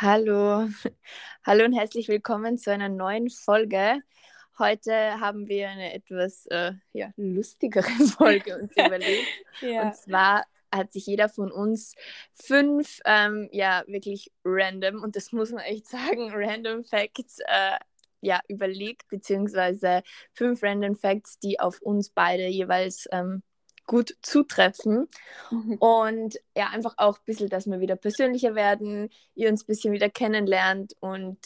Hallo, hallo und herzlich willkommen zu einer neuen Folge. Heute haben wir eine etwas äh, ja, lustigere Folge uns überlegt. ja. Und zwar hat sich jeder von uns fünf, ähm, ja, wirklich random, und das muss man echt sagen, random Facts äh, ja, überlegt, beziehungsweise fünf random Facts, die auf uns beide jeweils ähm, gut zutreffen. Mhm. Und ja, einfach auch ein bisschen, dass wir wieder persönlicher werden, ihr uns ein bisschen wieder kennenlernt und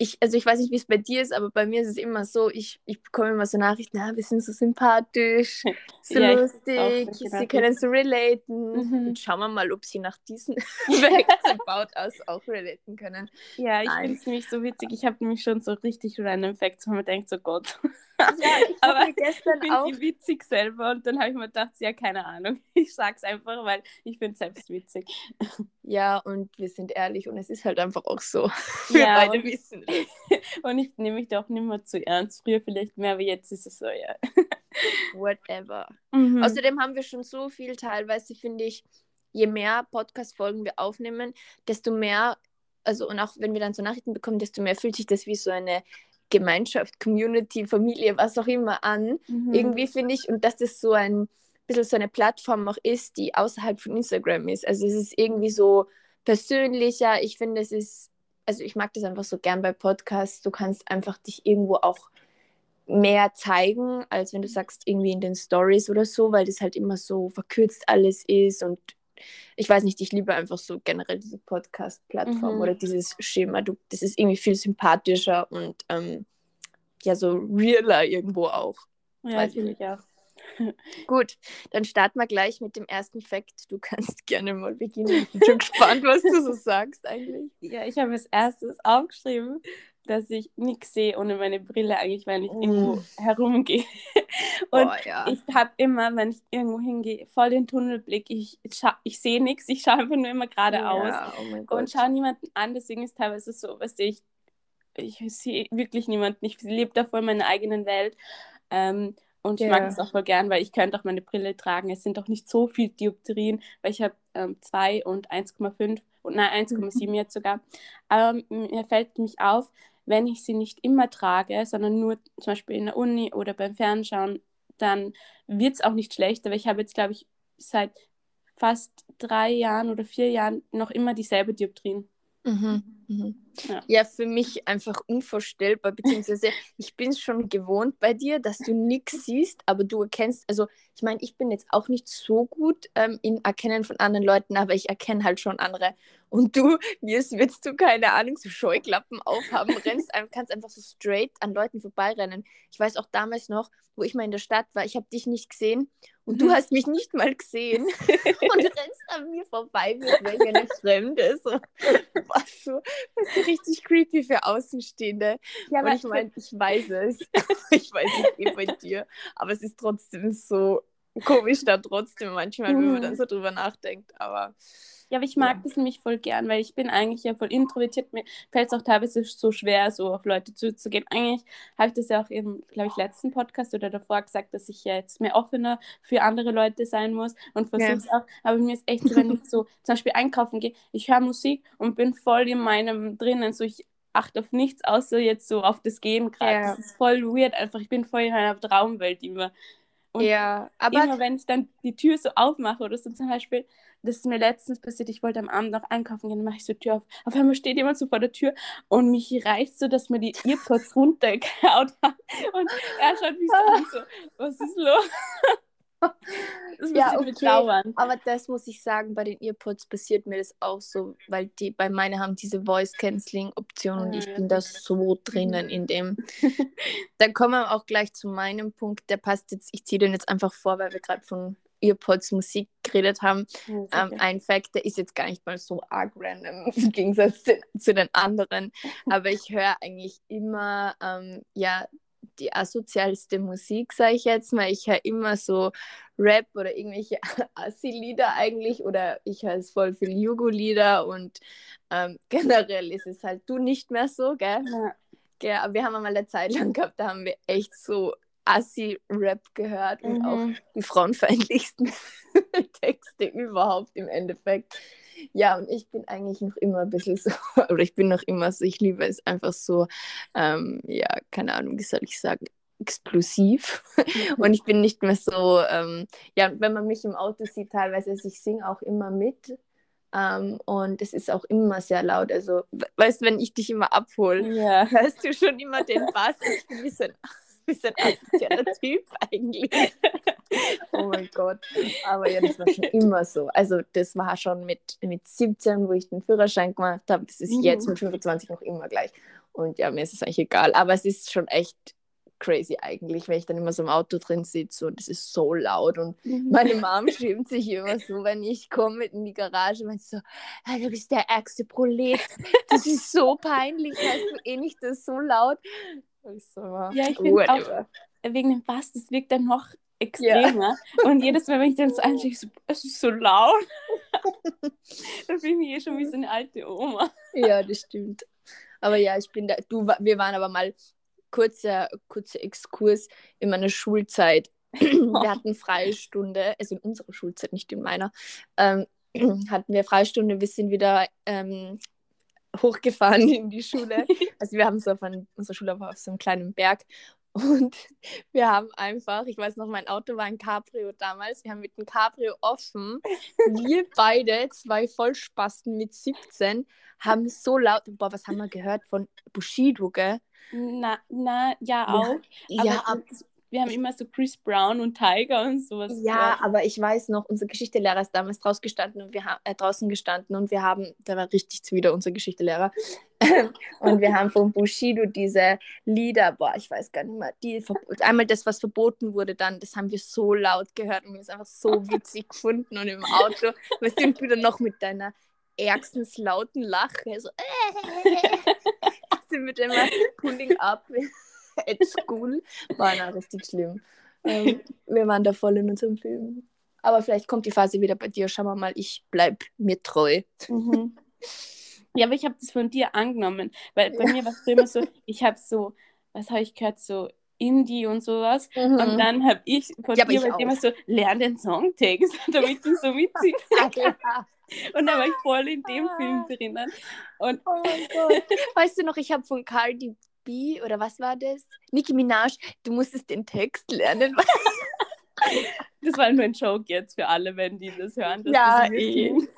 ich, also ich weiß nicht, wie es bei dir ist, aber bei mir ist es immer so, ich, ich bekomme immer so Nachrichten, na, wir sind so sympathisch, so ja, lustig, sie können so relaten. Mhm. Und schauen wir mal, ob sie nach diesen Facts aus auch relaten können. Ja, ich finde es nämlich so witzig. Ich habe nämlich schon so richtig random Facts, wo man denkt, so Gott. Ja, aber gestern ich auch. witzig selber und dann habe ich mir gedacht, ja, keine Ahnung. Ich sag's einfach, weil ich es selbst witzig. Ja, und wir sind ehrlich und es ist halt einfach auch so. Wir ja, beide und, wissen Und ich nehme mich da auch nicht mehr zu ernst. Früher vielleicht mehr, aber jetzt ist es so, ja. Whatever. Mhm. Außerdem haben wir schon so viel teilweise, finde ich, je mehr Podcast-Folgen wir aufnehmen, desto mehr, also und auch wenn wir dann so Nachrichten bekommen, desto mehr fühlt sich das wie so eine Gemeinschaft, Community, Familie, was auch immer an. Mhm. Irgendwie finde ich, und dass das so ein bisschen so eine Plattform auch ist, die außerhalb von Instagram ist. Also es ist irgendwie so persönlicher. Ich finde, es ist, also ich mag das einfach so gern bei Podcasts. Du kannst einfach dich irgendwo auch mehr zeigen, als wenn du sagst, irgendwie in den Stories oder so, weil das halt immer so verkürzt alles ist und ich weiß nicht, ich liebe einfach so generell diese Podcast-Plattform mhm. oder dieses Schema. Du, das ist irgendwie viel sympathischer und ähm, ja, so realer irgendwo auch. Ja, finde ich auch. Gut, dann starten wir gleich mit dem ersten Fakt. Du kannst gerne mal beginnen. Ich bin schon gespannt, was du so sagst eigentlich. Ja, ich habe als erstes aufgeschrieben, dass ich nichts sehe ohne meine Brille eigentlich, wenn ich mm. irgendwo herumgehe. Und oh, ja. ich habe immer, wenn ich irgendwo hingehe, voll den Tunnelblick. Ich, ich sehe nichts, ich schaue einfach nur immer geradeaus ja, oh und schaue niemanden an. Deswegen ist teilweise so, was ich, ich sehe wirklich niemanden. Ich lebe da voll in meiner eigenen Welt. Ähm, und ich yeah. mag das auch voll gern, weil ich könnte auch meine Brille tragen. Es sind auch nicht so viele Dioptrien, weil ich habe 2 ähm, und 1,5 und nein, 1,7 jetzt sogar. Aber mir fällt mich auf, wenn ich sie nicht immer trage, sondern nur zum Beispiel in der Uni oder beim Fernschauen, dann wird es auch nicht schlechter, weil ich habe jetzt, glaube ich, seit fast drei Jahren oder vier Jahren noch immer dieselbe Dioptrien. Mhm. Mhm. Ja. ja. für mich einfach unvorstellbar, beziehungsweise ich bin es schon gewohnt bei dir, dass du nichts siehst, aber du erkennst, also ich meine, ich bin jetzt auch nicht so gut ähm, in Erkennen von anderen Leuten, aber ich erkenne halt schon andere. Und du, wie es willst du, keine Ahnung, so Scheuklappen aufhaben, rennst, kannst einfach so straight an Leuten vorbeirennen. Ich weiß auch damals noch, wo ich mal in der Stadt war, ich habe dich nicht gesehen und du mhm. hast mich nicht mal gesehen und rennst an mir vorbei, wie wenn eine Fremde. So, was so, was so richtig creepy für Außenstehende. Ja, und ich meine, ich weiß es. ich weiß es eh bei dir, aber es ist trotzdem so komisch da trotzdem manchmal, wenn man dann so drüber nachdenkt, aber ja, aber ich mag ja. das nämlich voll gern, weil ich bin eigentlich ja voll introvertiert. Mir fällt es auch teilweise so schwer, so auf Leute zuzugehen. Eigentlich habe ich das ja auch im, glaube ich, letzten Podcast oder davor gesagt, dass ich ja jetzt mehr offener für andere Leute sein muss und versuche es ja. auch. Aber mir ist echt so, wenn ich so zum Beispiel einkaufen gehe, ich höre Musik und bin voll in meinem drinnen, so ich achte auf nichts außer jetzt so auf das Gehen gerade. Ja. Das ist voll weird einfach. Ich bin voll in einer Traumwelt immer. Und ja, aber immer wenn ich dann die Tür so aufmache oder so zum Beispiel, das ist mir letztens passiert, ich wollte am Abend noch einkaufen gehen, dann mache ich so die Tür auf. Auf einmal steht jemand so vor der Tür und mich reißt so, dass mir die Earpods runtergehauen hat. Und er schaut mich so an, so, was ist los? Das ja, okay. Dauern. Aber das muss ich sagen, bei den Earpods passiert mir das auch so, weil die bei meinen haben diese Voice-Canceling-Option und ich bin da so drinnen in dem. Dann kommen wir auch gleich zu meinem Punkt, der passt jetzt, ich ziehe den jetzt einfach vor, weil wir gerade von Earpods Musik geredet haben. Ja, ähm, ein Fact, der ist jetzt gar nicht mal so arg random im Gegensatz zu, zu den anderen. Aber ich höre eigentlich immer, ähm, ja, die asozialste Musik, sage ich jetzt mal. Ich höre immer so Rap oder irgendwelche Assi-Lieder eigentlich oder ich höre es voll viel Jugo-Lieder und ähm, generell ist es halt du nicht mehr so, gell? Ja. Gell, aber wir haben einmal eine Zeit lang gehabt, da haben wir echt so Assi-Rap gehört und mhm. auch die frauenfeindlichsten Texte überhaupt im Endeffekt. Ja, und ich bin eigentlich noch immer ein bisschen so, oder ich bin noch immer so, ich liebe es einfach so, ähm, ja, keine Ahnung, wie soll ich sagen, explosiv. Und ich bin nicht mehr so, ähm, ja, wenn man mich im Auto sieht, teilweise, also ich singe auch immer mit. Ähm, und es ist auch immer sehr laut. Also, weißt du, wenn ich dich immer abhole, ja. hörst du schon immer den Bass. Ich bin ein bisschen, ein bisschen asozialer Typ eigentlich. Oh mein Gott. Aber ja, das war schon immer so. Also, das war schon mit, mit 17, wo ich den Führerschein gemacht habe. Das ist mhm. jetzt mit 25 noch immer gleich. Und ja, mir ist es eigentlich egal. Aber es ist schon echt crazy eigentlich, wenn ich dann immer so im Auto drin sitze und es ist so laut und mhm. meine Mom schämt sich immer so, wenn ich komme in die Garage und so, hey, du bist der ärgste Prolet, das ist so peinlich, weißt du eh nicht, das ist so laut. Ich so, ja, ich finde auch wegen dem Bass, das wirkt dann noch extremer ja. und jedes Mal, wenn ich dann so anschaue, so, es ist so laut, dann fühle ich mich eh schon wie so eine alte Oma. Ja, das stimmt. Aber ja, ich bin da, du, wir waren aber mal kurzer, kurzer Exkurs in meiner Schulzeit. wir hatten Freistunde, also in unserer Schulzeit, nicht in meiner, ähm, hatten wir Freistunde. Wir sind wieder ähm, hochgefahren in die Schule. Also wir haben so von unserer Schule auf so einem kleinen Berg und wir haben einfach, ich weiß noch, mein Auto war ein Cabrio damals. Wir haben mit dem Cabrio offen, wir beide, zwei Vollspasten mit 17, haben so laut, boah, was haben wir gehört von Bushido, gell? Na, na ja, auch. Ja, aber, ja, aber wir haben immer so Chris Brown und Tiger und sowas. Ja, gehört. aber ich weiß noch, unser Geschichtelehrer ist damals draußen gestanden und wir haben äh, draußen gestanden und wir haben, der war richtig zuwider, unser Geschichtelehrer. und wir haben von Bushido diese Lieder, boah, ich weiß gar nicht mehr, die einmal das, was verboten wurde, dann, das haben wir so laut gehört und wir haben es einfach so witzig gefunden und im Auto, wir sind wieder noch mit deiner ärgstens lauten Lache, so sie mit dem Pulling up at school. War na, richtig schlimm. Ähm, wir waren da voll in unserem Film. Aber vielleicht kommt die Phase wieder bei dir. Schauen wir mal, ich bleib mir treu. Mhm. Ja, aber ich habe das von dir angenommen. Weil bei ja. mir war es immer so, ich habe so, was habe ich gehört, so Indie und sowas. Mhm. Und dann habe ich von ja, dir immer so, lern den Songtext, damit du so witzig ja. Und da war ich voll in dem Film drinnen. Und oh mein Gott. Weißt du noch, ich habe von Cardi B oder was war das? Nicki Minaj, du musstest den Text lernen. das war nur ein Joke jetzt für alle, wenn die das hören. ja, das.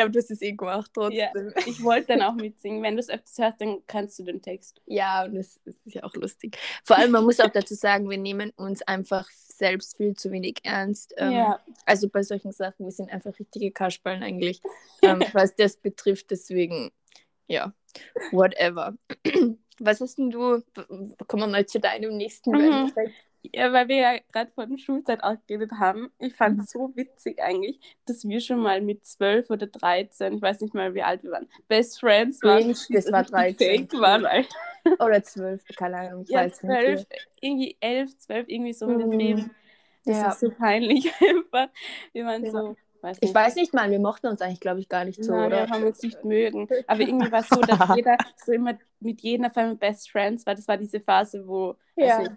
Ja, aber du hast es eh gemacht trotzdem. Ja, ich wollte dann auch mitsingen. Wenn du es öfters hörst, dann kannst du den Text. Ja, und das, das ist ja auch lustig. Vor allem, man muss auch dazu sagen, wir nehmen uns einfach selbst viel zu wenig ernst. Ähm, ja. Also bei solchen Sachen, wir sind einfach richtige Kasperlen eigentlich, ähm, was das betrifft. Deswegen, ja, whatever. Was hast denn du, kommen wir mal zu deinem nächsten mhm. Ja, weil wir ja gerade vor der Schulzeit auch geredet haben. Ich fand es mhm. so witzig eigentlich, dass wir schon mal mit 12 oder 13, ich weiß nicht mal, wie alt wir waren, Best Friends waren. Das war 13. waren, Alter. Oder 12, keine Ahnung. Ich ja, weiß 12, nicht. irgendwie 11, 12, irgendwie so mit dem Leben. Das ja. ist so peinlich einfach. Wir waren ja. so. Weiß ich weiß nicht mal, wir mochten uns eigentlich, glaube ich, gar nicht so, Nein, oder? Wir haben uns nicht mögen. Aber irgendwie war es so, dass jeder so immer mit jedem auf einmal Best Friends war. Das war diese Phase, wo ja. also,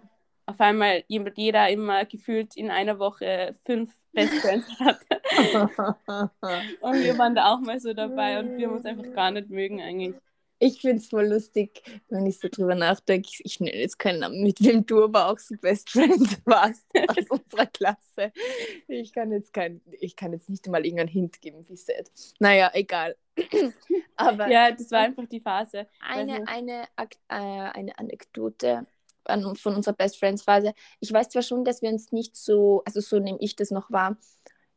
auf einmal jeder immer gefühlt in einer Woche fünf Best Friends hatte. und wir waren da auch mal so dabei und wir haben uns einfach gar nicht mögen eigentlich. Ich finde es voll lustig, wenn ich so drüber nachdenke. Ich nenne jetzt keinen Namen, mit wem du aber auch so Best Friends warst aus unserer Klasse. Ich kann jetzt kein, ich kann jetzt nicht mal irgendeinen Hint geben, wie sad. Naja, egal. aber ja, das war einfach die Phase. Eine, eine, äh, eine Anekdote von unserer Best Friends Phase. Ich weiß zwar schon, dass wir uns nicht so, also so nehme ich das noch wahr,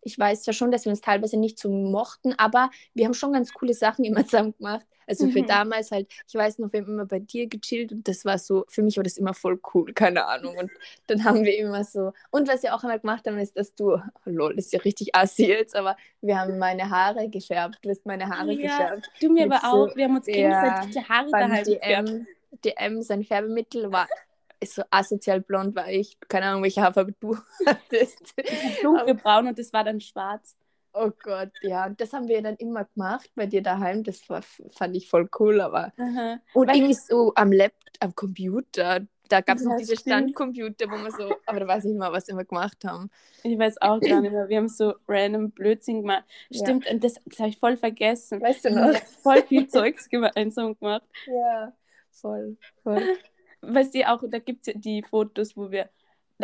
ich weiß zwar schon, dass wir uns teilweise nicht so mochten, aber wir haben schon ganz coole Sachen immer zusammen gemacht. Also mhm. für damals halt, ich weiß noch, wir haben immer bei dir gechillt und das war so, für mich war das immer voll cool, keine Ahnung. Und dann haben wir immer so, und was wir auch immer gemacht haben, ist, dass du, oh, lol, das ist ja richtig assi jetzt, aber wir haben meine Haare gefärbt, du hast meine Haare ja, gefärbt. Du mir aber auch, wir haben uns gegenseitig die Haare daheim DM, DM, sein Färbemittel war ist so asozial blond war ich. Keine Ahnung, welche Haarfarbe du hattest. Dunkelbraun und das war dann schwarz. Oh Gott, ja. Und das haben wir dann immer gemacht bei dir daheim. Das war, fand ich voll cool, aber. Aha. Und Weil irgendwie so am Laptop, am Computer, Da gab es noch diese Standcomputer, wo wir so, aber da weiß ich nicht mal, was wir gemacht haben. Ich weiß auch gar nicht mehr. Wir haben so random Blödsinn gemacht. Stimmt, ja. und das, das habe ich voll vergessen. Weißt du noch? voll viel Zeugs gemeinsam gemacht. Ja, voll, voll. Weißt du, auch, da gibt es ja die Fotos, wo wir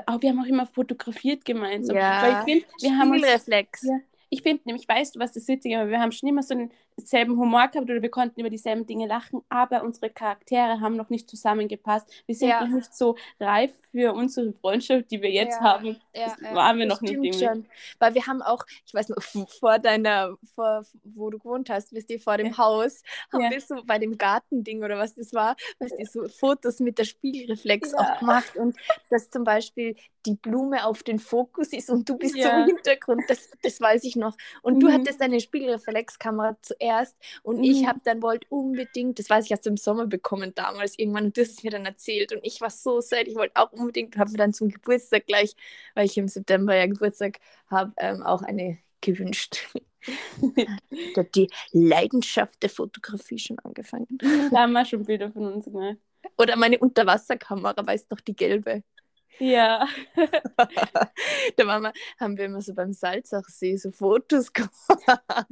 auch wir haben auch immer fotografiert gemeinsam. Ja, Weil ich finde, wir haben uns, ja, ich finde nämlich, weißt du, was das Witzige ist, wir haben schon immer so denselben Humor gehabt oder wir konnten über dieselben Dinge lachen, aber unsere Charaktere haben noch nicht zusammengepasst. Wir sind ja. noch nicht so reif für unsere Freundschaft, die wir jetzt ja. haben. Ja, das waren wir noch nicht. Schon. Weil wir haben auch, ich weiß noch, vor deiner, vor, wo du gewohnt hast, wisst ihr, vor dem Haus, haben wir so bei dem Gartending oder was das war, weißt du, so Fotos mit der Spiegelreflex auch gemacht und dass zum Beispiel die Blume auf den Fokus ist und du bist so im Hintergrund, das, das weiß ich noch. Und mhm. du hattest deine Spiegelreflexkamera zuerst und mhm. ich habe dann wollte unbedingt, das weiß ich, hast du im Sommer bekommen damals irgendwann und hast es mir dann erzählt und ich war so sad, ich wollte auch unbedingt, habe mir dann zum Geburtstag gleich, weil ich im September ja Geburtstag habe, ähm, auch eine gewünscht. da hat die Leidenschaft der Fotografie schon angefangen. Da haben wir schon Bilder von uns gemacht. Oder meine Unterwasserkamera, weißt doch, die gelbe. Ja. da waren wir, haben wir immer so beim Salzachsee so Fotos gemacht.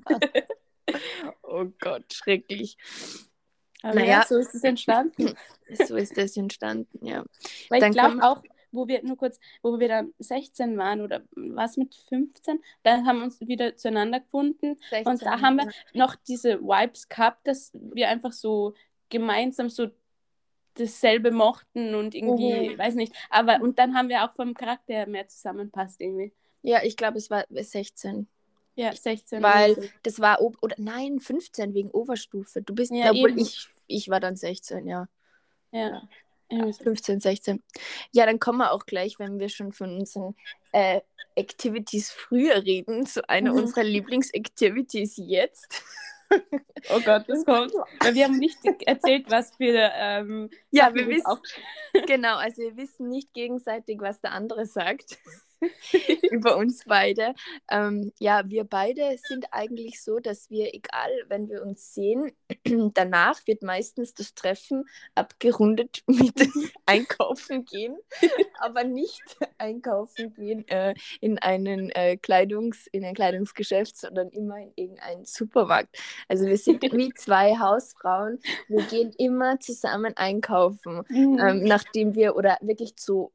oh Gott, schrecklich. Aber naja, ja, so ist es entstanden. so ist es entstanden, ja. Weil dann ich glaube auch, wo wir nur kurz, wo wir dann 16 waren oder was mit 15, da haben wir uns wieder zueinander gefunden 16, und da haben wir noch diese Vibes gehabt, dass wir einfach so gemeinsam so dasselbe mochten und irgendwie, mhm. weiß nicht. Aber und dann haben wir auch vom Charakter mehr zusammenpasst irgendwie. Ja, ich glaube, es war 16. Ja, 16. Weil das war, oder nein, 15 wegen Oberstufe. Du bist, ja, obwohl ich, ich war dann 16, ja. Ja. ja. 15, 16. Ja, dann kommen wir auch gleich, wenn wir schon von unseren äh, Activities früher reden, zu einer mhm. unserer Lieblingsactivities jetzt. Oh Gott, das kommt. Weil wir haben nicht erzählt, was für. Ähm, ja, wir wissen. Auch... Genau, also wir wissen nicht gegenseitig, was der andere sagt. über uns beide. Ähm, ja, wir beide sind eigentlich so, dass wir, egal, wenn wir uns sehen, danach wird meistens das Treffen abgerundet mit Einkaufen gehen, aber nicht einkaufen gehen äh, in, einen, äh, Kleidungs-, in ein Kleidungsgeschäft, sondern immer in irgendeinen Supermarkt. Also wir sind wie zwei Hausfrauen. Wir gehen immer zusammen einkaufen, mhm. ähm, nachdem wir oder wirklich zu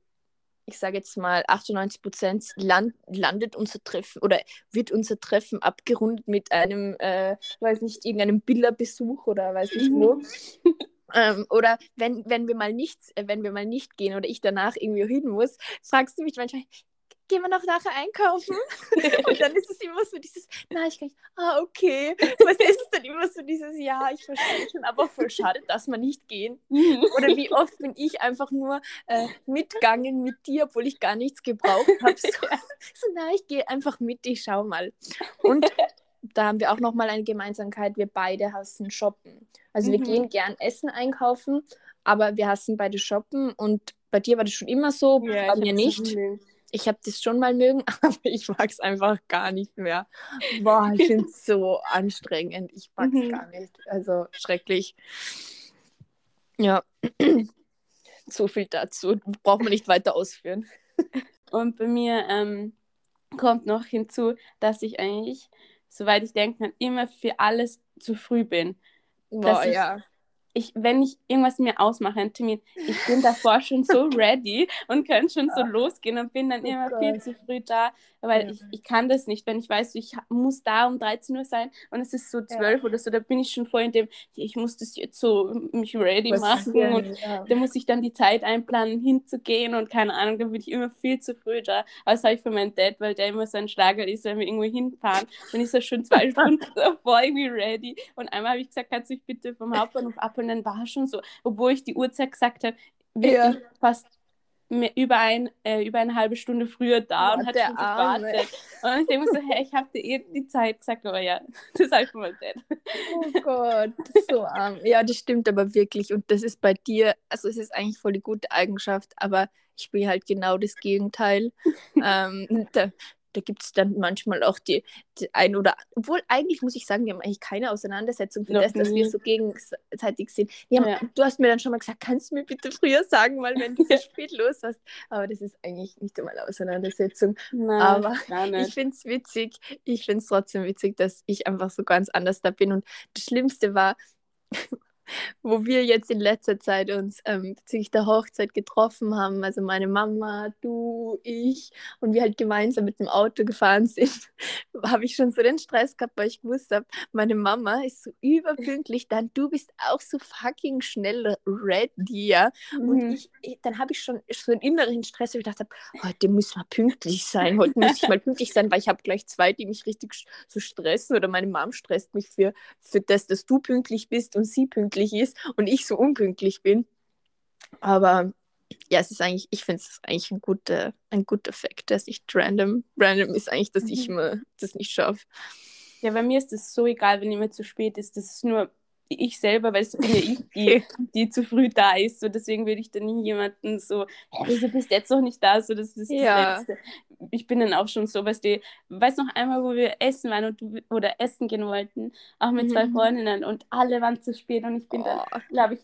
ich sage jetzt mal, 98 Prozent land, landet unser Treffen oder wird unser Treffen abgerundet mit einem, äh, weiß nicht, irgendeinem Bilderbesuch oder weiß nicht wo. ähm, oder wenn, wenn wir mal nichts, äh, wenn wir mal nicht gehen oder ich danach irgendwie hin muss, fragst du mich manchmal, gehen wir noch nachher einkaufen? und dann ist es immer so dieses, na, ich kann nicht, ah, okay. Was ist es dann immer so dieses, ja, ich verstehe schon, aber voll schade, dass wir nicht gehen. Mhm. Oder wie oft bin ich einfach nur äh, mitgegangen mit dir, obwohl ich gar nichts gebraucht habe. So, so, na, ich gehe einfach mit, ich schau mal. Und da haben wir auch nochmal eine Gemeinsamkeit, wir beide hassen Shoppen. Also mhm. wir gehen gern Essen einkaufen, aber wir hassen beide Shoppen und bei dir war das schon immer so, ja, bei mir nicht. So ich habe das schon mal mögen, aber ich mag es einfach gar nicht mehr. Boah, ich finde es so anstrengend. Ich mag es mhm. gar nicht. Also schrecklich. Ja, so viel dazu. Braucht man nicht weiter ausführen. Und bei mir ähm, kommt noch hinzu, dass ich eigentlich, soweit ich denken kann, immer für alles zu früh bin. Boah, ja ich, wenn ich irgendwas mir ausmache, einen Termin, ich bin davor schon so ready und kann schon so losgehen und bin dann oh immer Gott. viel zu früh da, weil ja. ich, ich kann das nicht, wenn ich weiß, ich muss da um 13 Uhr sein und es ist so 12 ja. oder so, da bin ich schon voll in dem, ich muss das jetzt so mich ready Was machen und ja. da muss ich dann die Zeit einplanen, hinzugehen und keine Ahnung, da bin ich immer viel zu früh da. Aber das habe ich für meinen Dad, weil der immer so ein Schlager ist, wenn wir irgendwo hinfahren, dann ist er schon zwei Stunden davor irgendwie ready und einmal habe ich gesagt, kannst du mich bitte vom Hauptbahnhof abholen und dann war es schon so, obwohl ich die Uhrzeit gesagt habe, ja. fast über, ein, äh, über eine halbe Stunde früher da und hat schon gewartet. Und ich denke mir so, hey, ich habe dir eh die Zeit gesagt, aber ja, das ist einfach mal dead. Oh Gott, so arm. Ja, das stimmt aber wirklich. Und das ist bei dir, also es ist eigentlich voll die gute Eigenschaft, aber ich bin halt genau das Gegenteil. ähm, da, da gibt es dann manchmal auch die, die, ein oder, obwohl eigentlich muss ich sagen, wir haben eigentlich keine Auseinandersetzung für Noch das, nie. dass wir so gegenseitig sind. Haben, ja. Du hast mir dann schon mal gesagt, kannst du mir bitte früher sagen, weil wenn du so spät los hast. Aber das ist eigentlich nicht einmal Auseinandersetzung. Nein, Aber ich finde es witzig, ich finde es trotzdem witzig, dass ich einfach so ganz anders da bin. Und das Schlimmste war, wo wir jetzt in letzter Zeit uns ähm, bezüglich der Hochzeit getroffen haben. Also meine Mama, du, ich und wir halt gemeinsam mit dem Auto gefahren sind, habe ich schon so den Stress gehabt, weil ich gewusst habe, meine Mama ist so überpünktlich, dann du bist auch so fucking schnell ready, ja. Mhm. Und ich, ich dann habe ich schon so einen inneren Stress, wo ich dachte, heute muss man pünktlich sein, heute muss ich mal pünktlich sein, weil ich habe gleich zwei, die mich richtig so stressen oder meine Mom stresst mich für, für das, dass du pünktlich bist und sie pünktlich pünktlich ist und ich so unpünktlich bin. Aber ja, es ist eigentlich, ich finde es eigentlich ein guter, ein guter Fakt, dass ich random, random ist eigentlich, dass mhm. ich mir das nicht schaffe. Ja, bei mir ist es so egal, wenn jemand zu spät ist. Das ist nur ich selber, weil es bin ja ich, die, die zu früh da ist. So, deswegen würde ich dann nie jemanden so, hey, du bist jetzt noch nicht da. So, das ist ja. das Letzte. Ich bin dann auch schon so, weißt du, weiß noch einmal, wo wir essen waren und, oder essen gehen wollten, auch mit mhm. zwei Freundinnen und alle waren zu spät und ich bin oh. dann, glaube ich,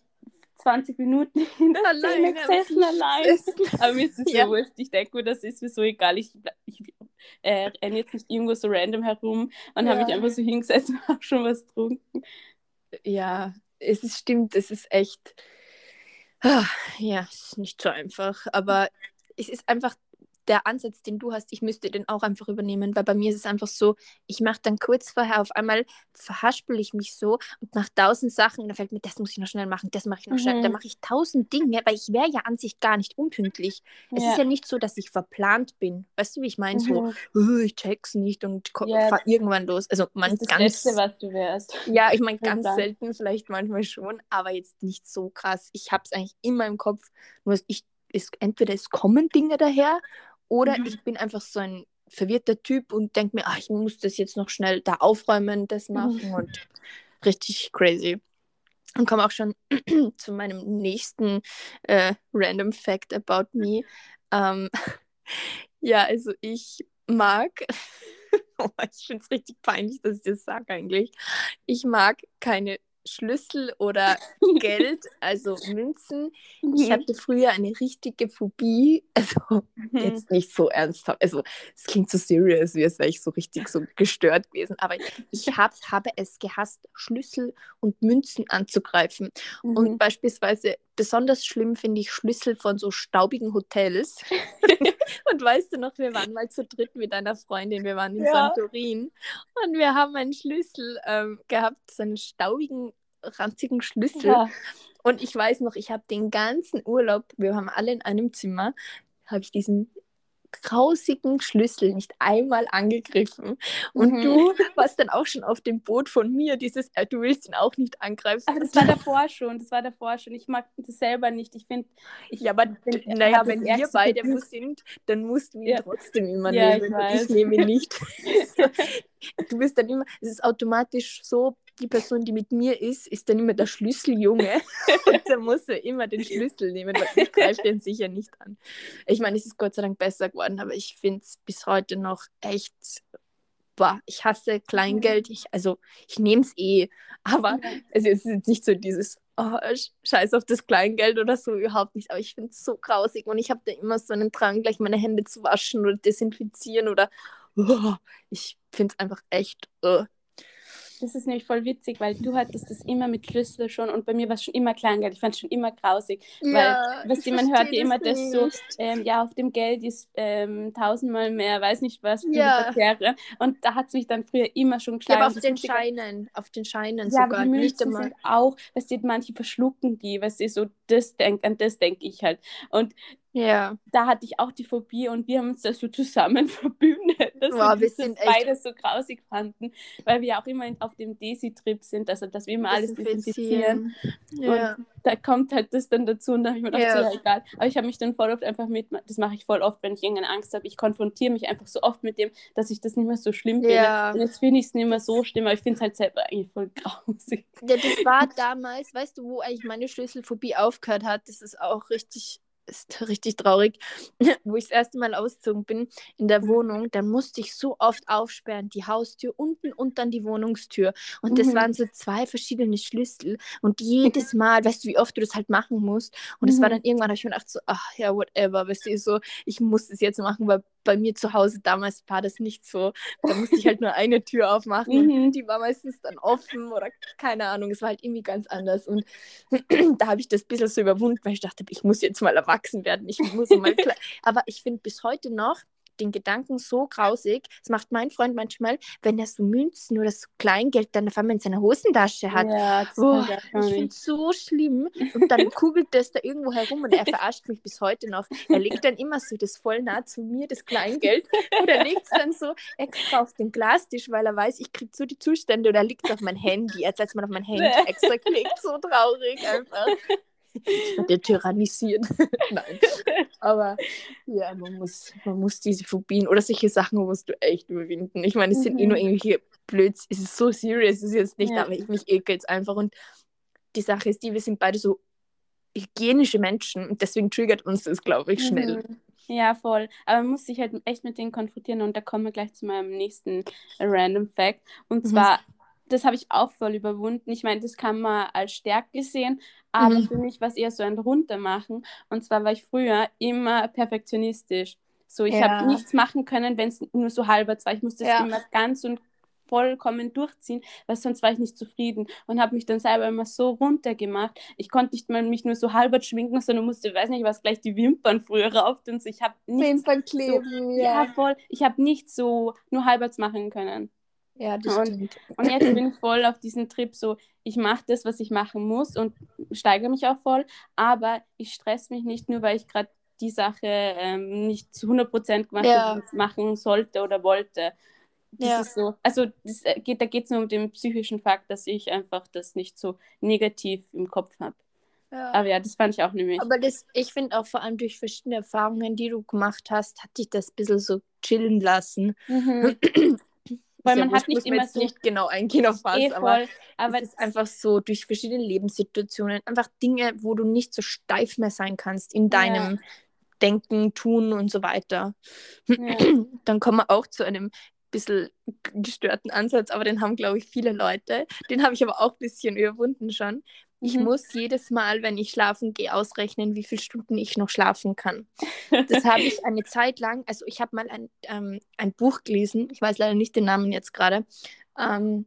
20 Minuten in der Szene gesessen allein. Aber mir ist es ja. so wurscht. Ich denke mir, das ist mir so egal. Ich, ich äh, renne jetzt nicht irgendwo so random herum und ja. habe mich einfach so hingesetzt und habe schon was getrunken ja, es ist, stimmt, es ist echt, ah, ja, es ist nicht so einfach, aber es ist einfach der Ansatz, den du hast, ich müsste den auch einfach übernehmen, weil bei mir ist es einfach so, ich mache dann kurz vorher auf einmal, verhaspel ich mich so und nach tausend Sachen, da fällt mir, das muss ich noch schnell machen, das mache ich noch mhm. schnell, da mache ich tausend Dinge, weil ich wäre ja an sich gar nicht unpünktlich. Ja. Es ist ja nicht so, dass ich verplant bin. Weißt du, wie ich meine? Mhm. So, oh, ich check's nicht und ja, fahre irgendwann los. Also man das, ganz, Letzte, was du wärst. Ja, ich meine ganz selten, vielleicht manchmal schon, aber jetzt nicht so krass. Ich habe es eigentlich immer im Kopf, nur ich ist, entweder es kommen Dinge daher oder mhm. ich bin einfach so ein verwirrter Typ und denke mir, ach, ich muss das jetzt noch schnell da aufräumen, das mhm. machen mhm. und richtig crazy. Und komme auch schon zu meinem nächsten äh, random Fact about me. Ähm, ja, also ich mag, oh, ich finde es richtig peinlich, dass ich das sage eigentlich. Ich mag keine Schlüssel oder Geld, also Münzen. Ich mhm. hatte früher eine richtige Phobie, also mhm. jetzt nicht so ernsthaft, also es klingt so serious, wie es wäre ich so richtig so gestört gewesen, aber ich hab, habe es gehasst, Schlüssel und Münzen anzugreifen. Mhm. Und beispielsweise besonders schlimm finde ich Schlüssel von so staubigen Hotels. und weißt du noch, wir waren mal zu dritt mit einer Freundin, wir waren in ja. Santorin und wir haben einen Schlüssel ähm, gehabt, so einen staubigen, ranzigen Schlüssel. Ja. Und ich weiß noch, ich habe den ganzen Urlaub, wir waren alle in einem Zimmer, habe ich diesen grausigen Schlüssel nicht einmal angegriffen. Und mhm. du warst dann auch schon auf dem Boot von mir, dieses, äh, du willst ihn auch nicht angreifen. Ach, das war davor schon, das war davor schon. Ich mag das selber nicht. Ich finde, ja, aber naja, wenn wir beide wo sind, dann musst du ihn ja. trotzdem immer ja, nehmen. Ich, ich nehme ihn nicht. du bist dann immer, es ist automatisch so, die Person, die mit mir ist, ist dann immer der Schlüsseljunge. und dann muss er immer den Schlüssel nehmen, weil ich greife den sicher nicht an. Ich meine, es ist Gott sei Dank besser geworden, aber ich finde es bis heute noch echt. Boah, ich hasse Kleingeld. Ich, also, ich nehme es eh. Aber es ist jetzt nicht so dieses, oh, scheiß auf das Kleingeld oder so, überhaupt nicht. Aber ich finde es so grausig und ich habe da immer so einen Drang, gleich meine Hände zu waschen oder desinfizieren oder oh, ich finde es einfach echt. Oh, das ist nämlich voll witzig, weil du hattest das immer mit Schlüssel schon und bei mir war es schon immer Kleingeld. Ich fand es schon immer grausig. Ja, weil, du, man hört ja immer das so, ähm, ja, auf dem Geld ist ähm, tausendmal mehr, weiß nicht was, für ja. Verkehre. Und da hat es mich dann früher immer schon geschlagen. Ja, aber auf den Scheinen, auf den Scheinen ja, sogar. Die nicht immer. Sind auch, weißt du, manche verschlucken die, weißt du, so das denk, an das denke ich halt. Und ja. Da hatte ich auch die Phobie und wir haben uns das so zusammen verbündet, dass Boah, wir, sind beide so grausig fanden, weil wir auch immer auf dem Desi-Trip sind, also dass wir immer alles desinfizieren. Ja. Und da kommt halt das dann dazu und da habe ich mir gedacht, ja. so, ja, egal. Aber ich habe mich dann voll oft einfach mit, das mache ich voll oft, wenn ich irgendeine Angst habe, ich konfrontiere mich einfach so oft mit dem, dass ich das nicht mehr so schlimm finde. Ja. Und jetzt finde ich es nicht mehr so schlimm, aber ich finde es halt selber eigentlich voll grausig. Ja, das war damals, weißt du, wo eigentlich meine Schlüsselphobie aufgehört hat, das ist auch richtig ist richtig traurig, wo ich das erste Mal ausgezogen bin in der mhm. Wohnung, dann musste ich so oft aufsperren, die Haustür unten und dann die Wohnungstür. Und das mhm. waren so zwei verschiedene Schlüssel. Und jedes Mal, weißt du, wie oft du das halt machen musst. Und es mhm. war dann irgendwann, habe ich mir gedacht, so, ach ja, whatever, weißt du, so, ich muss das jetzt machen, weil bei mir zu Hause damals war das nicht so. Da musste ich halt nur eine Tür aufmachen mhm. und die war meistens dann offen oder keine Ahnung. Es war halt irgendwie ganz anders. Und da habe ich das ein bisschen so überwunden, weil ich dachte, ich muss jetzt mal erwachsen werden. Ich muss mal klar. Aber ich finde bis heute noch, den Gedanken so grausig. Das macht mein Freund manchmal, wenn er so Münzen oder so Kleingeld dann auf einmal in seiner Hosentasche hat. Ja, das oh, ich finde es so schlimm. Und dann kugelt das da irgendwo herum und er verarscht mich bis heute noch. Er legt dann immer so das voll nah zu mir, das Kleingeld. Und er legt es dann so extra auf den Glastisch, weil er weiß, ich kriege so die Zustände oder liegt es auf mein Handy. Er hat mal auf mein Handy extra gelegt. So traurig einfach. Ich werde tyrannisieren. Nein. Aber ja, man muss, man muss diese Phobien oder solche Sachen musst du echt überwinden. Ich meine, es sind mhm. eh nur mhm. irgendwelche Blöds. Es ist so serious, es ist jetzt nicht, ja. aber ich mich ekelt es einfach. Und die Sache ist die, wir sind beide so hygienische Menschen und deswegen triggert uns das, glaube ich, schnell. Mhm. Ja, voll. Aber man muss sich halt echt mit denen konfrontieren und da kommen wir gleich zu meinem nächsten Random Fact. Und mhm. zwar das habe ich auch voll überwunden. Ich meine, das kann man als Stärke sehen, aber mhm. für mich war es eher so ein Runtermachen. Und zwar war ich früher immer perfektionistisch. So, ich ja. habe nichts machen können, wenn es nur so halber war. Ich musste es ja. immer ganz und vollkommen durchziehen, weil sonst war ich nicht zufrieden und habe mich dann selber immer so runtergemacht. Ich konnte nicht mal mich nur so halber schminken, sondern musste, weiß nicht was, gleich die Wimpern früher rauf und so. Ich habe Wimpern kleben, so, ja. ja. voll. Ich habe nicht so nur halberts machen können. Ja, das und, stimmt. Und jetzt bin ich voll auf diesen Trip, so ich mache das, was ich machen muss und steigere mich auch voll, aber ich stress mich nicht nur, weil ich gerade die Sache ähm, nicht zu 100% gemacht ja. habe, machen sollte oder wollte. Das ja. ist so, also das äh, geht, da geht es nur um den psychischen Fakt, dass ich einfach das nicht so negativ im Kopf habe. Ja. Aber ja, das fand ich auch nämlich. Aber das, ich finde auch vor allem durch verschiedene Erfahrungen, die du gemacht hast, hat dich das ein bisschen so chillen lassen. Mhm. Weil man ja hat nicht immer so nicht genau eingehen auf was, eh aber, aber es ist einfach so durch verschiedene Lebenssituationen einfach Dinge, wo du nicht so steif mehr sein kannst in deinem ja. Denken, Tun und so weiter. Ja. Dann kommen wir auch zu einem bisschen gestörten Ansatz, aber den haben, glaube ich, viele Leute. Den habe ich aber auch ein bisschen überwunden schon. Ich mhm. muss jedes Mal, wenn ich schlafen gehe, ausrechnen, wie viele Stunden ich noch schlafen kann. Das habe ich eine Zeit lang, also ich habe mal ein, ähm, ein Buch gelesen, ich weiß leider nicht den Namen jetzt gerade, ähm,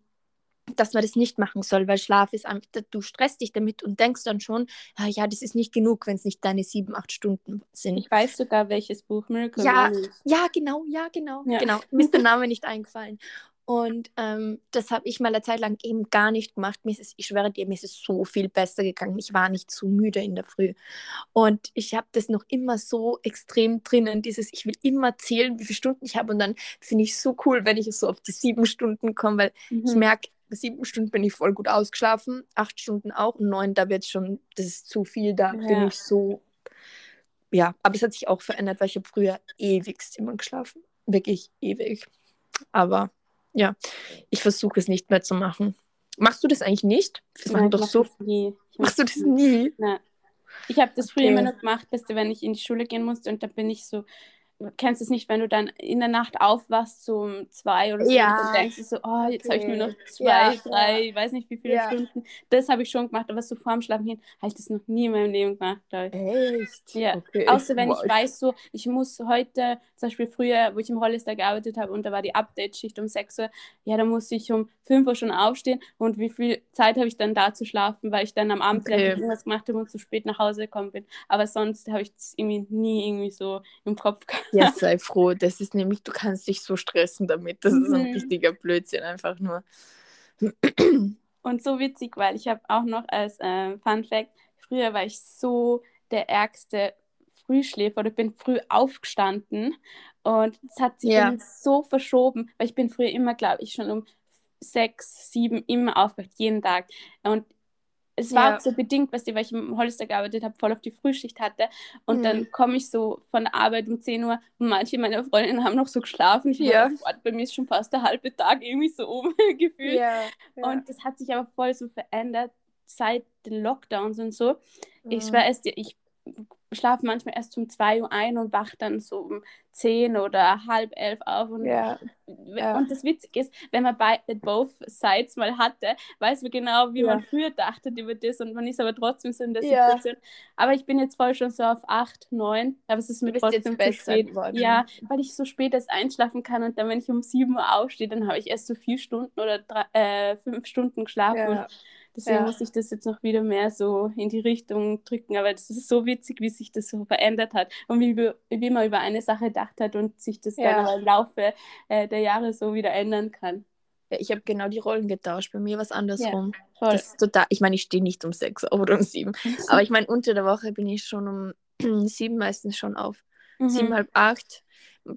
dass man das nicht machen soll, weil Schlaf ist einfach, du stresst dich damit und denkst dann schon, ah, ja, das ist nicht genug, wenn es nicht deine sieben, acht Stunden sind. Ich weiß sogar, welches Buch Miracle Ja, ja, genau, ja, genau, ja. genau. Mir ist der Name nicht eingefallen. Und ähm, das habe ich mal eine Zeit lang eben gar nicht gemacht. Mir ist es, ich schwöre dir, mir ist es so viel besser gegangen. Ich war nicht zu müde in der Früh. Und ich habe das noch immer so extrem drinnen, dieses, ich will immer zählen, wie viele Stunden ich habe. Und dann finde ich es so cool, wenn ich so auf die sieben Stunden komme, weil mhm. ich merke, sieben Stunden bin ich voll gut ausgeschlafen, acht Stunden auch und neun, da wird schon, das ist zu viel, da ja. bin ich so, ja, aber es hat sich auch verändert, weil ich habe früher ewigst immer geschlafen, wirklich ewig. Aber ja, ich versuche es nicht mehr zu machen. Machst du das eigentlich nicht? Das Nein, doch so. Nie. Machst du das nie? Nein. Ich habe das okay. früher immer noch gemacht, dass wenn ich in die Schule gehen musste und da bin ich so kennst es nicht, wenn du dann in der Nacht aufwachst, um zwei oder so, ja. und denkst du so, oh, jetzt okay. habe ich nur noch zwei, ja, drei, ja. weiß nicht wie viele. Stunden. Das habe ich schon gemacht, aber so vorm Schlafen gehen, habe ich das noch nie in meinem Leben gemacht. Echt? Ja. Okay. Außer wenn wow. ich weiß, so, ich muss heute, zum Beispiel früher, wo ich im Hollister gearbeitet habe und da war die Update-Schicht um 6 Uhr, ja, da musste ich um 5 Uhr schon aufstehen und wie viel Zeit habe ich dann da zu schlafen, weil ich dann am Abend okay. vielleicht irgendwas gemacht habe und zu spät nach Hause gekommen bin. Aber sonst habe ich das irgendwie nie irgendwie so im Kopf gehabt. Ja, sei froh. Das ist nämlich, du kannst dich so stressen damit. Das ist ein mhm. richtiger Blödsinn, einfach nur. Und so witzig, weil ich habe auch noch als äh, Fun Fact, früher war ich so der ärgste Frühschläfer oder bin früh aufgestanden und es hat sich ja. so verschoben, weil ich bin früher immer, glaube ich, schon um sechs, sieben immer aufgewacht, jeden Tag. Und es war ja. auch so bedingt, weißt du, weil ich im Hollister gearbeitet habe, voll auf die Frühschicht hatte. Und mhm. dann komme ich so von der Arbeit um 10 Uhr und manche meiner Freundinnen haben noch so geschlafen. Ich ja. War, bei mir ist schon fast der halbe Tag irgendwie so umgefühlt. Ja, ja. Und das hat sich aber voll so verändert seit den Lockdowns und so. Mhm. Ich weiß, ich schlafe manchmal erst um 2 Uhr ein und wache dann so um 10 oder halb elf auf. Und, ja. und das Witzige ist, wenn man bei both sides mal hatte, weiß man genau, wie ja. man früher dachte über das und man ist aber trotzdem so in der Situation. Aber ich bin jetzt voll schon so auf 8, 9, aber es ist mir trotzdem zu spät. Geworden. Ja, weil ich so spät erst einschlafen kann und dann, wenn ich um 7 Uhr aufstehe, dann habe ich erst so vier Stunden oder drei, äh, fünf Stunden geschlafen. Deswegen ja. muss ich das jetzt noch wieder mehr so in die Richtung drücken. Aber das ist so witzig, wie sich das so verändert hat und wie, wie man über eine Sache gedacht hat und sich das ja. dann im Laufe äh, der Jahre so wieder ändern kann. Ja, ich habe genau die Rollen getauscht. Bei mir war es andersrum. Ja, das ist total, ich meine, ich stehe nicht um sechs oder um sieben. aber ich meine, unter der Woche bin ich schon um sieben meistens schon auf. Mhm. Sieben, halb acht.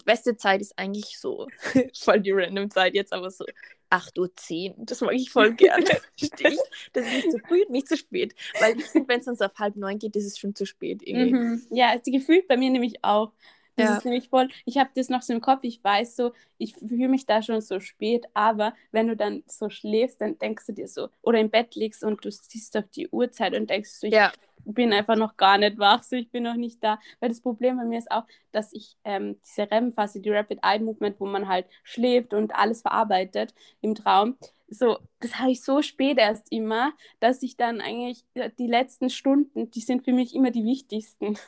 Beste Zeit ist eigentlich so, voll die random Zeit jetzt, aber so 8.10 Uhr. Das mag ich voll gerne. das ist nicht zu früh und nicht zu spät. Weil ich finde, wenn es so auf halb neun geht, ist es schon zu spät. Irgendwie. Mhm. Ja, ist gefühlt bei mir nämlich auch. Das ja. ist nämlich voll, ich habe das noch so im Kopf, ich weiß so, ich fühle mich da schon so spät, aber wenn du dann so schläfst, dann denkst du dir so, oder im Bett liegst und du siehst auf die Uhrzeit und denkst so, ich ja. Bin einfach noch gar nicht wach, so ich bin noch nicht da. Weil das Problem bei mir ist auch, dass ich ähm, diese REM-Phase, die Rapid Eye Movement, wo man halt schläft und alles verarbeitet im Traum, so, das habe ich so spät erst immer, dass ich dann eigentlich die letzten Stunden, die sind für mich immer die wichtigsten.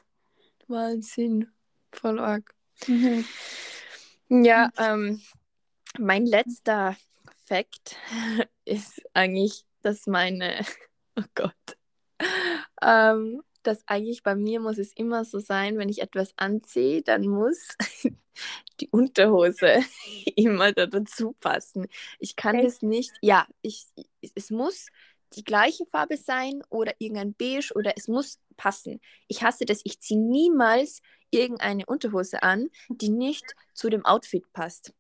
Wahnsinn. Voll arg. Mhm. Ja, ähm, mein letzter Fakt ist eigentlich, dass meine, oh Gott, ähm, dass eigentlich bei mir muss es immer so sein, wenn ich etwas anziehe, dann muss die Unterhose immer da dazu passen. Ich kann Echt? das nicht, ja, ich, es muss die gleiche Farbe sein oder irgendein Beige oder es muss passen. Ich hasse das, ich ziehe niemals irgendeine Unterhose an, die nicht zu dem Outfit passt.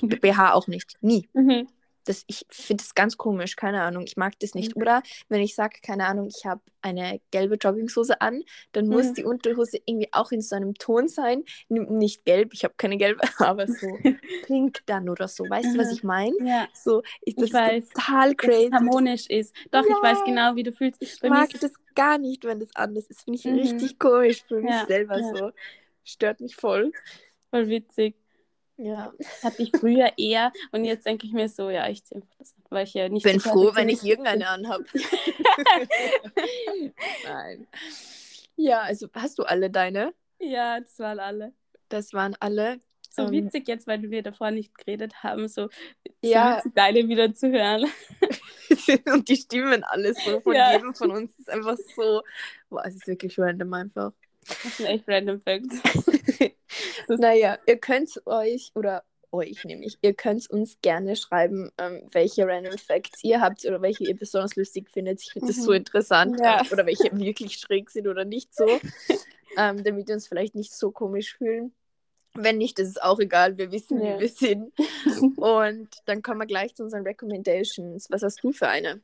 BH auch nicht. Nie. Mhm das, ich finde das ganz komisch, keine Ahnung, ich mag das nicht. Mhm. Oder wenn ich sage, keine Ahnung, ich habe eine gelbe Jogginghose an, dann mhm. muss die Unterhose irgendwie auch in so einem Ton sein, nicht gelb, ich habe keine gelbe, aber so pink dann oder so. Weißt du, was ich meine? Ja. So, ich, das ich weiß, total crazy. Dass es harmonisch ist. Doch, ja. ich weiß genau, wie du fühlst. Ich Bei mag das gar nicht, wenn das anders ist. Finde ich mhm. richtig komisch für mich ja. selber so. Stört mich voll. Voll witzig. Ja. Hatte ich früher eher und jetzt denke ich mir so, ja, ich ziehe einfach das an, weil ich ja nicht. Bin so froh, wenn ich irgendeine anhabe. Nein. Ja, also hast du alle deine? Ja, das waren alle. Das waren alle. So um, ähm, witzig jetzt, weil wir davor nicht geredet haben, so, ja. so deine wieder zu hören. und die Stimmen alles so von ja. jedem von uns ist einfach so, boah, es ist wirklich random einfach. Das sind echt random Facts. naja, ihr könnt euch, oder euch nämlich, ihr könnt uns gerne schreiben, ähm, welche Random Facts ihr habt oder welche ihr besonders lustig findet. Ich finde das mhm. so interessant. Ja. Äh, oder welche wirklich schräg sind oder nicht so. ähm, damit wir uns vielleicht nicht so komisch fühlen. Wenn nicht, ist es auch egal. Wir wissen, ja. wie wir sind. Und dann kommen wir gleich zu unseren Recommendations. Was hast du für eine?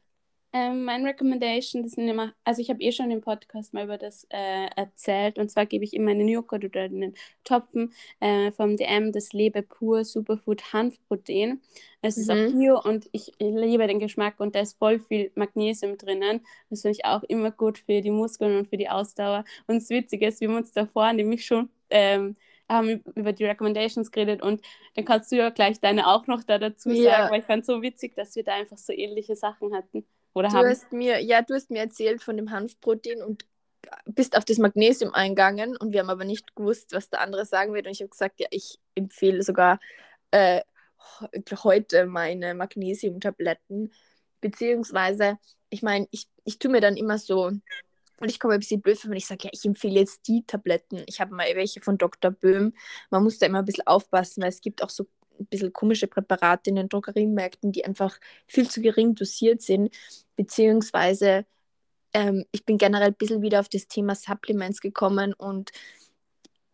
Ähm, mein Recommendation, das sind immer, also ich habe eh schon im Podcast mal über das äh, erzählt und zwar gebe ich immer einen Joghurt oder einen Topfen äh, vom DM das Lebe pur Superfood Hanfprotein. Es mhm. ist auch mhm. bio und ich, liebe den Geschmack und da ist voll viel Magnesium drinnen. Das finde ich auch immer gut für die Muskeln und für die Ausdauer. Und das Witzige ist, wir haben uns davor nämlich schon ähm, haben über die Recommendations geredet und dann kannst du ja gleich deine auch noch da dazu ja. sagen, weil ich fand es so witzig, dass wir da einfach so ähnliche Sachen hatten. Oder du haben. hast mir, ja, du hast mir erzählt von dem Hanfprotein und bist auf das Magnesium eingegangen und wir haben aber nicht gewusst, was der andere sagen wird. Und ich habe gesagt, ja, ich empfehle sogar äh, heute meine Magnesiumtabletten. Beziehungsweise, ich meine, ich, ich tue mir dann immer so, und ich komme ein bisschen blöd, wenn ich sage, ja, ich empfehle jetzt die Tabletten. Ich habe mal welche von Dr. Böhm. Man muss da immer ein bisschen aufpassen, weil es gibt auch so ein bisschen komische Präparate in den Drogeriemärkten, die einfach viel zu gering dosiert sind, beziehungsweise ähm, ich bin generell ein bisschen wieder auf das Thema Supplements gekommen und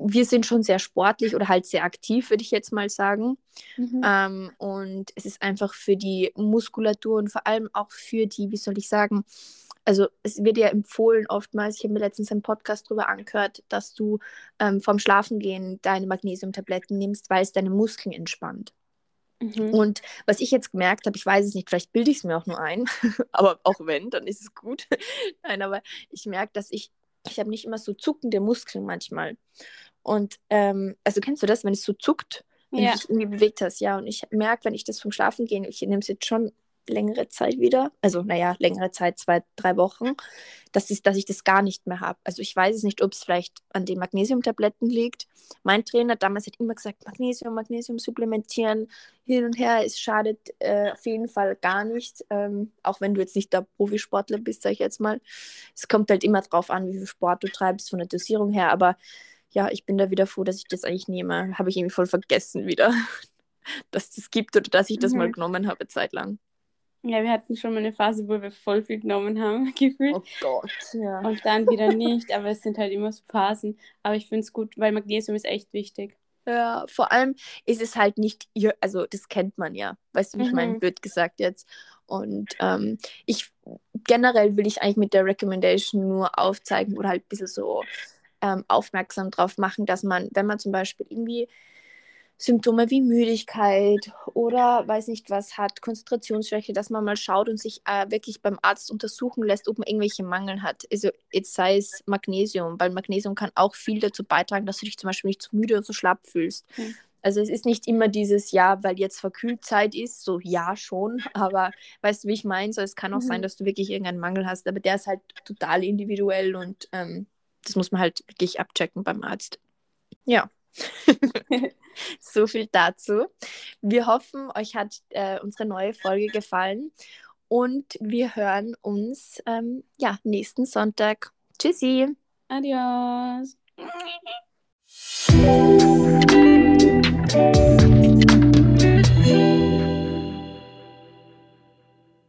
wir sind schon sehr sportlich oder halt sehr aktiv, würde ich jetzt mal sagen. Mhm. Ähm, und es ist einfach für die Muskulatur und vor allem auch für die, wie soll ich sagen, also es wird ja empfohlen oftmals, ich habe mir letztens einen Podcast darüber angehört, dass du ähm, vorm Schlafengehen deine Magnesiumtabletten nimmst, weil es deine Muskeln entspannt. Mhm. Und was ich jetzt gemerkt habe, ich weiß es nicht, vielleicht bilde ich es mir auch nur ein, aber auch wenn, dann ist es gut. Nein, aber ich merke, dass ich ich habe nicht immer so zuckende Muskeln manchmal. Und ähm, also kennst du das, wenn es so zuckt, wenn ja. du dich irgendwie bewegt hast, ja. Und ich merke, wenn ich das vom Schlafen gehen, ich nehme es jetzt schon längere Zeit wieder, also naja, längere Zeit, zwei, drei Wochen, dass, ist, dass ich das gar nicht mehr habe. Also ich weiß es nicht, ob es vielleicht an den Magnesiumtabletten liegt. Mein Trainer damals hat immer gesagt, Magnesium, Magnesium supplementieren, hin und her, es schadet äh, auf jeden Fall gar nicht, ähm, auch wenn du jetzt nicht der Profisportler bist, sag ich jetzt mal. Es kommt halt immer drauf an, wie viel Sport du treibst von der Dosierung her, aber ja, ich bin da wieder froh, dass ich das eigentlich nehme. Habe ich irgendwie voll vergessen wieder, dass das gibt oder dass ich das mhm. mal genommen habe, zeitlang. Ja, wir hatten schon mal eine Phase, wo wir voll viel genommen haben, gefühlt. Oh Gott, ja. Und dann wieder nicht, aber es sind halt immer so Phasen. Aber ich finde es gut, weil Magnesium ist echt wichtig. Ja, vor allem ist es halt nicht, also das kennt man ja, weißt du, wie ich meine, mhm. blöd gesagt jetzt. Und ähm, ich generell will ich eigentlich mit der Recommendation nur aufzeigen oder halt ein bisschen so ähm, aufmerksam drauf machen, dass man, wenn man zum Beispiel irgendwie Symptome wie Müdigkeit oder weiß nicht was hat, Konzentrationsschwäche, dass man mal schaut und sich äh, wirklich beim Arzt untersuchen lässt, ob man irgendwelche Mangel hat. Also jetzt sei es Magnesium, weil Magnesium kann auch viel dazu beitragen, dass du dich zum Beispiel nicht zu müde oder so schlapp fühlst. Mhm. Also es ist nicht immer dieses Ja, weil jetzt Verkühlzeit ist, so ja schon, aber weißt du, wie ich meine? So, es kann auch mhm. sein, dass du wirklich irgendeinen Mangel hast, aber der ist halt total individuell und ähm, das muss man halt wirklich abchecken beim Arzt. Ja. so viel dazu. Wir hoffen, euch hat äh, unsere neue Folge gefallen und wir hören uns ähm, ja, nächsten Sonntag. Tschüssi. Adios.